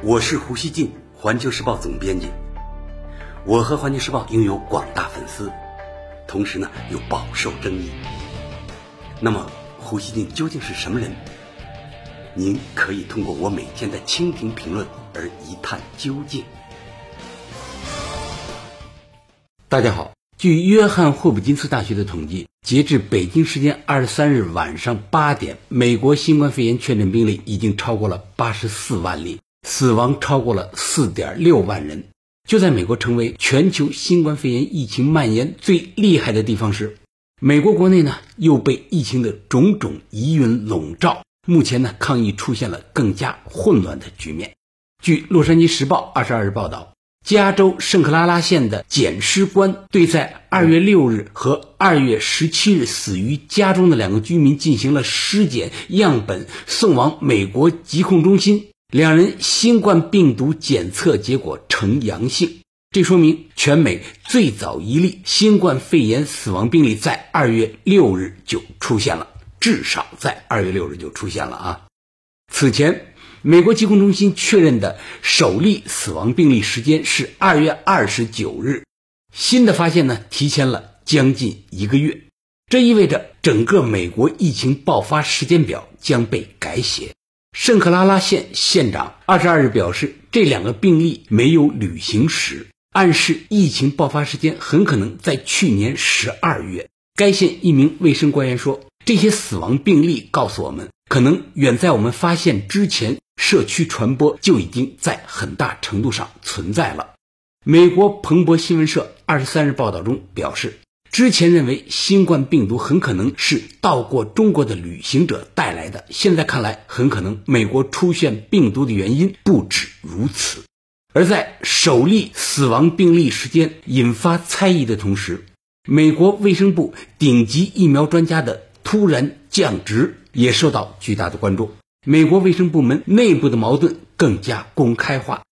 我是胡锡进，环球时报总编辑。我和环球时报拥有广大粉丝，同时呢又饱受争议。那么，胡锡进究竟是什么人？您可以通过我每天的蜻蜓评论而一探究竟。大家好，据约翰霍普金斯大学的统计，截至北京时间二十三日晚上八点，美国新冠肺炎确诊病例已经超过了八十四万例。死亡超过了四点六万人。就在美国成为全球新冠肺炎疫情蔓延最厉害的地方时，美国国内呢又被疫情的种种疑云笼罩。目前呢，抗疫出现了更加混乱的局面。据《洛杉矶时报》二十二日报道，加州圣克拉拉县的检尸官对在二月六日和二月十七日死于家中的两个居民进行了尸检，样本送往美国疾控中心。两人新冠病毒检测结果呈阳性，这说明全美最早一例新冠肺炎死亡病例在二月六日就出现了，至少在二月六日就出现了啊。此前，美国疾控中心确认的首例死亡病例时间是二月二十九日，新的发现呢提前了将近一个月，这意味着整个美国疫情爆发时间表将被改写。圣克拉拉县县长二十二日表示，这两个病例没有旅行史，暗示疫情爆发时间很可能在去年十二月。该县一名卫生官员说：“这些死亡病例告诉我们，可能远在我们发现之前，社区传播就已经在很大程度上存在了。”美国彭博新闻社二十三日报道中表示。之前认为新冠病毒很可能是到过中国的旅行者带来的，现在看来很可能美国出现病毒的原因不止如此。而在首例死亡病例时间引发猜疑的同时，美国卫生部顶级疫苗专家的突然降职也受到巨大的关注。美国卫生部门内部的矛盾更加公开化。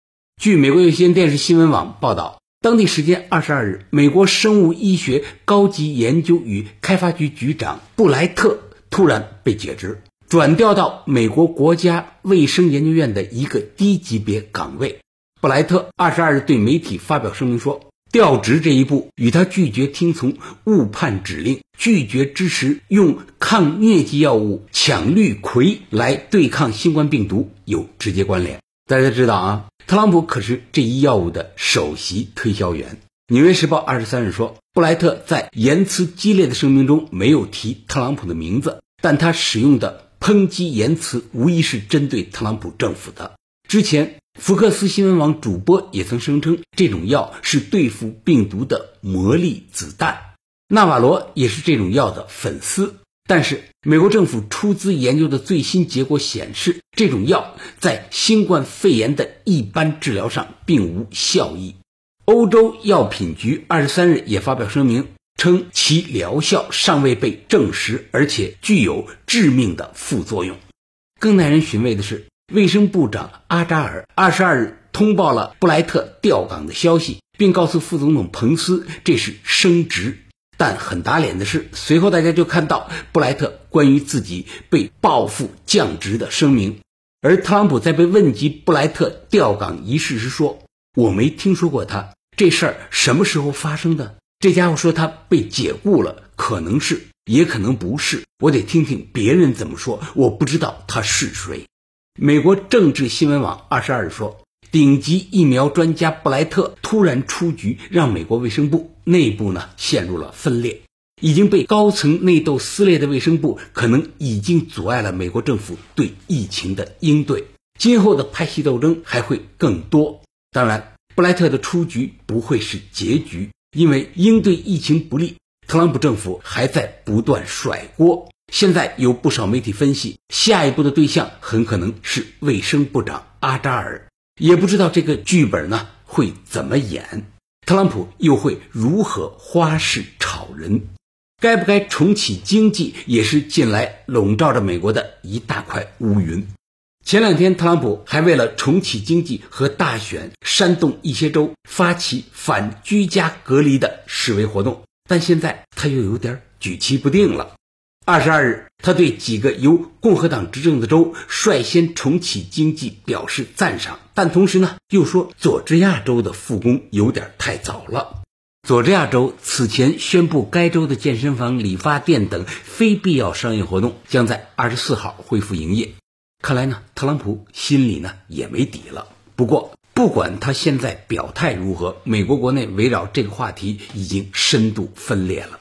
据美国有线电视新闻网报道。当地时间二十二日，美国生物医学高级研究与开发局局长布莱特突然被解职，转调到美国国家卫生研究院的一个低级别岗位。布莱特二十二日对媒体发表声明说，调职这一步与他拒绝听从误判指令、拒绝支持用抗疟疾药物羟氯喹来对抗新冠病毒有直接关联。大家知道啊。特朗普可是这一药物的首席推销员。《纽约时报》二十三日说，布莱特在言辞激烈的声明中没有提特朗普的名字，但他使用的抨击言辞无疑是针对特朗普政府的。之前，福克斯新闻网主播也曾声称，这种药是对付病毒的魔力子弹。纳瓦罗也是这种药的粉丝。但是，美国政府出资研究的最新结果显示，这种药在新冠肺炎的一般治疗上并无效益。欧洲药品局二十三日也发表声明称，其疗效尚未被证实，而且具有致命的副作用。更耐人寻味的是，卫生部长阿扎尔二十二日通报了布莱特调岗的消息，并告诉副总统彭斯，这是升职。但很打脸的是，随后大家就看到布莱特关于自己被报复降职的声明，而特朗普在被问及布莱特调岗一事时说：“我没听说过他这事儿什么时候发生的。”这家伙说他被解雇了，可能是，也可能不是，我得听听别人怎么说，我不知道他是谁。美国政治新闻网二十二日说。顶级疫苗专家布莱特突然出局，让美国卫生部内部呢陷入了分裂。已经被高层内斗撕裂的卫生部，可能已经阻碍了美国政府对疫情的应对。今后的派系斗争还会更多。当然，布莱特的出局不会是结局，因为应对疫情不利，特朗普政府还在不断甩锅。现在有不少媒体分析，下一步的对象很可能是卫生部长阿扎尔。也不知道这个剧本呢会怎么演，特朗普又会如何花式炒人？该不该重启经济，也是近来笼罩着美国的一大块乌云。前两天，特朗普还为了重启经济和大选煽动一些州发起反居家隔离的示威活动，但现在他又有点举棋不定了。二十二日，他对几个由共和党执政的州率先重启经济表示赞赏，但同时呢，又说佐治亚州的复工有点太早了。佐治亚州此前宣布，该州的健身房、理发店等非必要商业活动将在二十四号恢复营业。看来呢，特朗普心里呢也没底了。不过，不管他现在表态如何，美国国内围绕这个话题已经深度分裂了。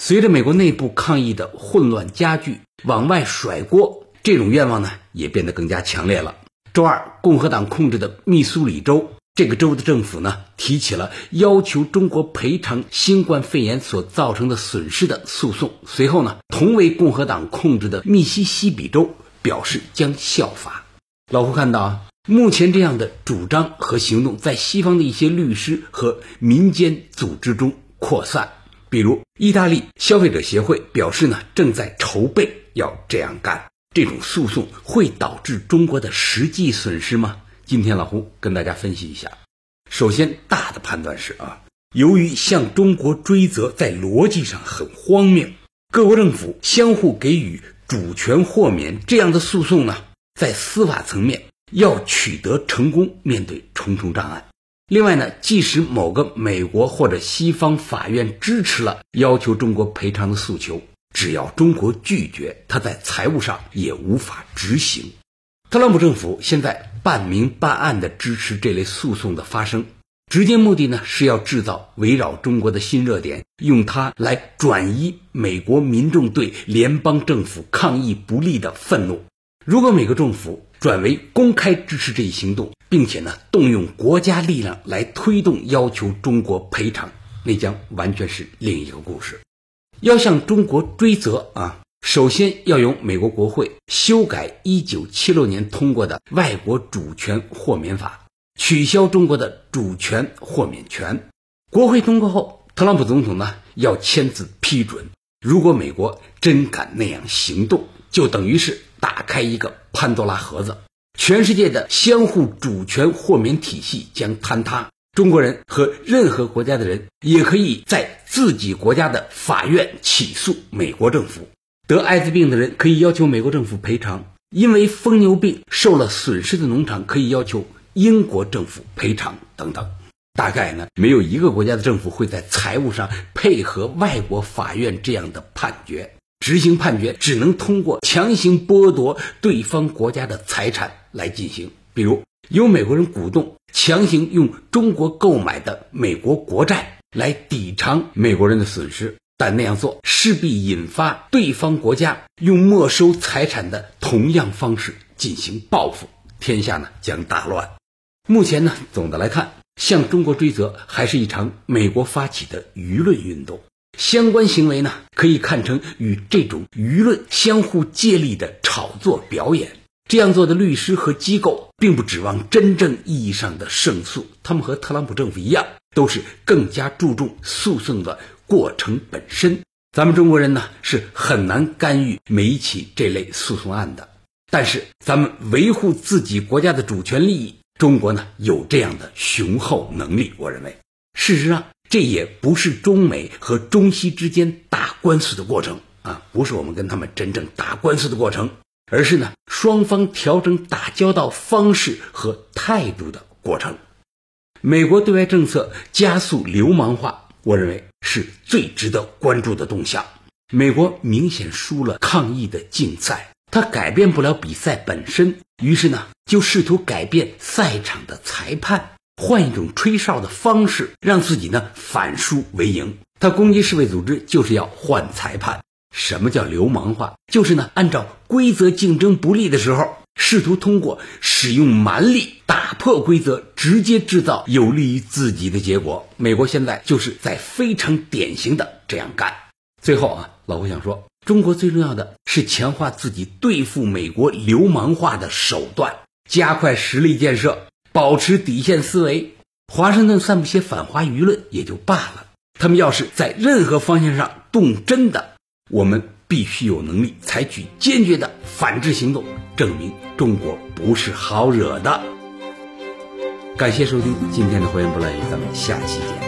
随着美国内部抗议的混乱加剧，往外甩锅这种愿望呢，也变得更加强烈了。周二，共和党控制的密苏里州，这个州的政府呢，提起了要求中国赔偿新冠肺炎所造成的损失的诉讼。随后呢，同为共和党控制的密西西比州表示将效法。老胡看到啊，目前这样的主张和行动在西方的一些律师和民间组织中扩散。比如，意大利消费者协会表示呢，正在筹备要这样干。这种诉讼会导致中国的实际损失吗？今天老胡跟大家分析一下。首先，大的判断是啊，由于向中国追责在逻辑上很荒谬，各国政府相互给予主权豁免这样的诉讼呢，在司法层面要取得成功，面对重重障碍。另外呢，即使某个美国或者西方法院支持了要求中国赔偿的诉求，只要中国拒绝，他在财务上也无法执行。特朗普政府现在半明半暗地支持这类诉讼的发生，直接目的呢是要制造围绕中国的新热点，用它来转移美国民众对联邦政府抗议不利的愤怒。如果美国政府转为公开支持这一行动，并且呢，动用国家力量来推动要求中国赔偿，那将完全是另一个故事。要向中国追责啊，首先要由美国国会修改1976年通过的《外国主权豁免法》，取消中国的主权豁免权。国会通过后，特朗普总统呢要签字批准。如果美国真敢那样行动，就等于是打开一个潘多拉盒子。全世界的相互主权豁免体系将坍塌，中国人和任何国家的人也可以在自己国家的法院起诉美国政府。得艾滋病的人可以要求美国政府赔偿，因为疯牛病受了损失的农场可以要求英国政府赔偿等等。大概呢，没有一个国家的政府会在财务上配合外国法院这样的判决。执行判决只能通过强行剥夺对方国家的财产来进行，比如由美国人鼓动强行用中国购买的美国国债来抵偿美国人的损失，但那样做势必引发对方国家用没收财产的同样方式进行报复，天下呢将大乱。目前呢，总的来看，向中国追责还是一场美国发起的舆论运动。相关行为呢，可以看成与这种舆论相互借力的炒作表演。这样做的律师和机构，并不指望真正意义上的胜诉，他们和特朗普政府一样，都是更加注重诉讼的过程本身。咱们中国人呢，是很难干预每一起这类诉讼案的。但是，咱们维护自己国家的主权利益，中国呢有这样的雄厚能力。我认为，事实上。这也不是中美和中西之间打官司的过程啊，不是我们跟他们真正打官司的过程，而是呢双方调整打交道方式和态度的过程。美国对外政策加速流氓化，我认为是最值得关注的动向。美国明显输了抗议的竞赛，它改变不了比赛本身，于是呢就试图改变赛场的裁判。换一种吹哨的方式，让自己呢反输为赢。他攻击世卫组织，就是要换裁判。什么叫流氓化？就是呢按照规则竞争不利的时候，试图通过使用蛮力打破规则，直接制造有利于自己的结果。美国现在就是在非常典型的这样干。最后啊，老胡想说，中国最重要的是强化自己对付美国流氓化的手段，加快实力建设。保持底线思维，华盛顿散布些反华舆论也就罢了。他们要是在任何方向上动真的，我们必须有能力采取坚决的反制行动，证明中国不是好惹的。感谢收听今天的《胡言不乱语》，咱们下期见。